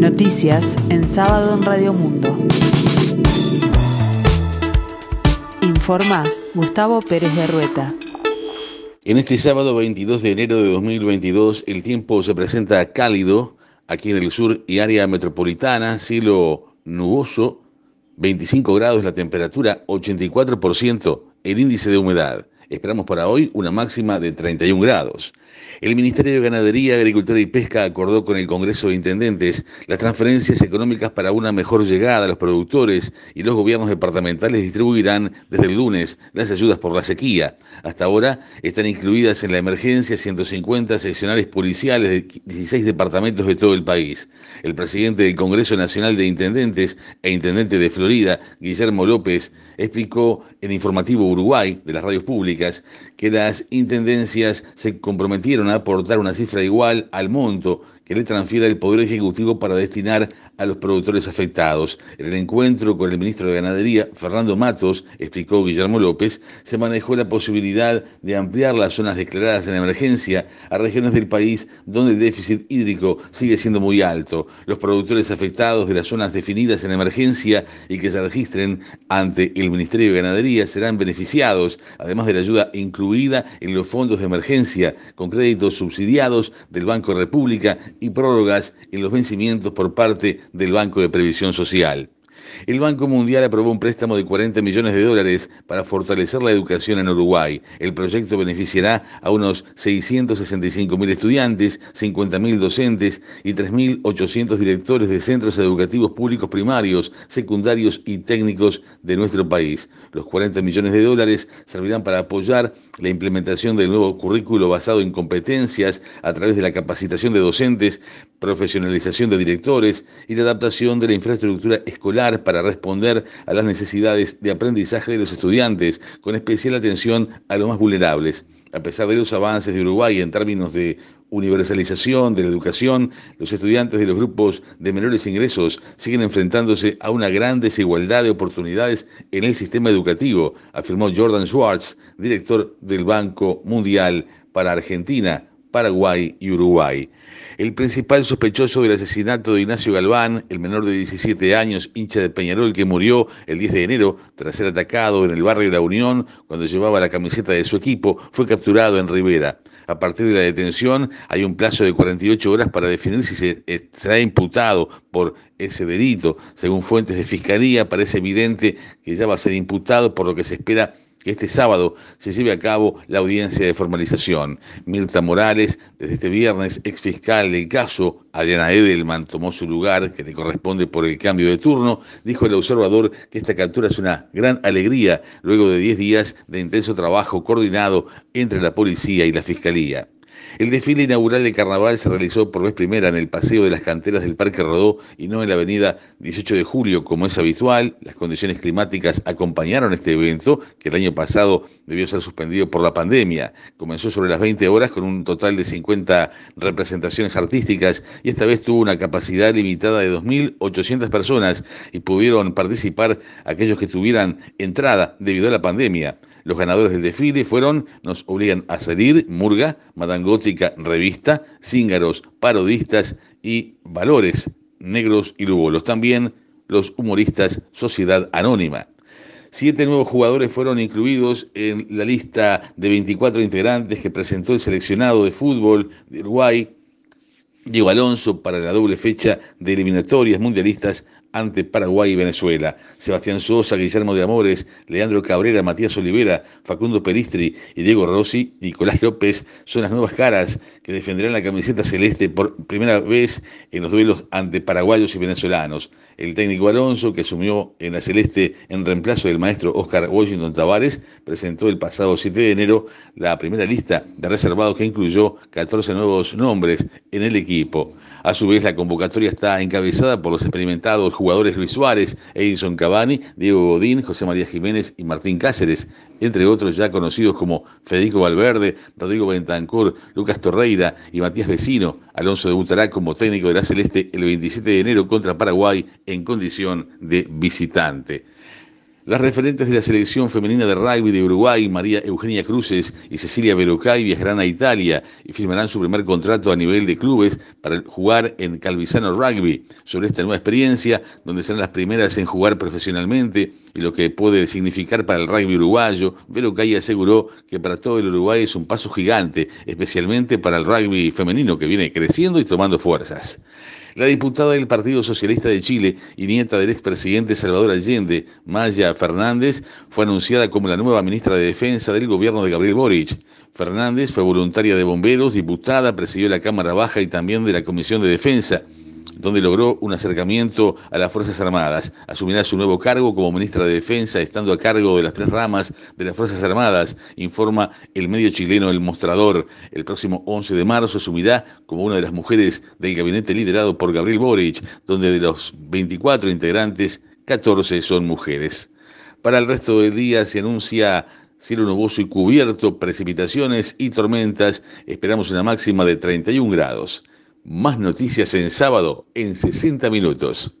Noticias en sábado en Radio Mundo. Informa Gustavo Pérez de Rueta. En este sábado 22 de enero de 2022 el tiempo se presenta cálido aquí en el sur y área metropolitana, cielo nuboso, 25 grados la temperatura, 84% el índice de humedad. Esperamos para hoy una máxima de 31 grados. El Ministerio de Ganadería, Agricultura y Pesca acordó con el Congreso de Intendentes las transferencias económicas para una mejor llegada a los productores y los gobiernos departamentales distribuirán desde el lunes las ayudas por la sequía. Hasta ahora están incluidas en la emergencia 150 seccionales policiales de 16 departamentos de todo el país. El presidente del Congreso Nacional de Intendentes e intendente de Florida, Guillermo López, explicó en Informativo Uruguay de las radios públicas que las intendencias se comprometieron a aportar una cifra igual al monto que le transfiera el Poder Ejecutivo para destinar a los productores afectados. En el encuentro con el ministro de Ganadería, Fernando Matos, explicó Guillermo López, se manejó la posibilidad de ampliar las zonas declaradas en emergencia a regiones del país donde el déficit hídrico sigue siendo muy alto. Los productores afectados de las zonas definidas en emergencia y que se registren ante el Ministerio de Ganadería serán beneficiados, además de la ayuda incluida en los fondos de emergencia con créditos subsidiados del Banco República y prórrogas en los vencimientos por parte del Banco de Previsión Social. El Banco Mundial aprobó un préstamo de 40 millones de dólares para fortalecer la educación en Uruguay. El proyecto beneficiará a unos 665 mil estudiantes, 50 mil docentes y 3.800 directores de centros educativos públicos primarios, secundarios y técnicos de nuestro país. Los 40 millones de dólares servirán para apoyar la implementación del nuevo currículo basado en competencias a través de la capacitación de docentes, profesionalización de directores y la adaptación de la infraestructura escolar para responder a las necesidades de aprendizaje de los estudiantes, con especial atención a los más vulnerables. A pesar de los avances de Uruguay en términos de universalización de la educación, los estudiantes de los grupos de menores ingresos siguen enfrentándose a una gran desigualdad de oportunidades en el sistema educativo, afirmó Jordan Schwartz, director del Banco Mundial para Argentina, Paraguay y Uruguay. El principal sospechoso del asesinato de Ignacio Galván, el menor de 17 años, hincha de Peñarol, que murió el 10 de enero tras ser atacado en el barrio La Unión cuando llevaba la camiseta de su equipo, fue capturado en Rivera. A partir de la detención hay un plazo de 48 horas para definir si se será imputado por ese delito. Según fuentes de fiscalía, parece evidente que ya va a ser imputado, por lo que se espera este sábado se lleve a cabo la audiencia de formalización. Mirta Morales, desde este viernes, ex fiscal del caso, Adriana Edelman tomó su lugar, que le corresponde por el cambio de turno, dijo el observador que esta captura es una gran alegría luego de 10 días de intenso trabajo coordinado entre la policía y la fiscalía. El desfile inaugural del carnaval se realizó por vez primera en el Paseo de las Canteras del Parque Rodó y no en la avenida 18 de Julio, como es habitual. Las condiciones climáticas acompañaron este evento, que el año pasado debió ser suspendido por la pandemia. Comenzó sobre las 20 horas con un total de 50 representaciones artísticas y esta vez tuvo una capacidad limitada de 2.800 personas y pudieron participar aquellos que tuvieran entrada debido a la pandemia. Los ganadores del desfile fueron Nos obligan a salir, Murga, Madangótica, Revista, Cíngaros, Parodistas y Valores, Negros y Lugolos. También los humoristas Sociedad Anónima. Siete nuevos jugadores fueron incluidos en la lista de 24 integrantes que presentó el seleccionado de fútbol de Uruguay, Diego Alonso, para la doble fecha de eliminatorias mundialistas ante Paraguay y Venezuela. Sebastián Sosa, Guillermo de Amores, Leandro Cabrera, Matías Olivera, Facundo Peristri y Diego Rossi, Nicolás López son las nuevas caras que defenderán la camiseta celeste por primera vez en los duelos ante paraguayos y venezolanos. El técnico Alonso, que asumió en la celeste en reemplazo del maestro Oscar Washington Tavares, presentó el pasado 7 de enero la primera lista de reservados que incluyó 14 nuevos nombres en el equipo. A su vez, la convocatoria está encabezada por los experimentados jugadores Luis Suárez, Edison Cavani, Diego Godín, José María Jiménez y Martín Cáceres, entre otros ya conocidos como Federico Valverde, Rodrigo Bentancur, Lucas Torreira y Matías Vecino. Alonso debutará como técnico de la Celeste el 27 de enero contra Paraguay en condición de visitante. Las referentes de la selección femenina de rugby de Uruguay, María Eugenia Cruces y Cecilia Berocay, viajarán a Italia y firmarán su primer contrato a nivel de clubes para jugar en Calvisano Rugby. Sobre esta nueva experiencia, donde serán las primeras en jugar profesionalmente y lo que puede significar para el rugby uruguayo, Berocay aseguró que para todo el Uruguay es un paso gigante, especialmente para el rugby femenino que viene creciendo y tomando fuerzas. La diputada del Partido Socialista de Chile y nieta del expresidente Salvador Allende, Maya Fernández, fue anunciada como la nueva ministra de Defensa del gobierno de Gabriel Boric. Fernández fue voluntaria de bomberos, diputada, presidió la Cámara Baja y también de la Comisión de Defensa donde logró un acercamiento a las Fuerzas Armadas. Asumirá su nuevo cargo como ministra de Defensa, estando a cargo de las tres ramas de las Fuerzas Armadas, informa el medio chileno El Mostrador. El próximo 11 de marzo asumirá como una de las mujeres del gabinete liderado por Gabriel Boric, donde de los 24 integrantes, 14 son mujeres. Para el resto del día se anuncia cielo nuboso y cubierto, precipitaciones y tormentas. Esperamos una máxima de 31 grados. Más noticias en sábado en 60 minutos.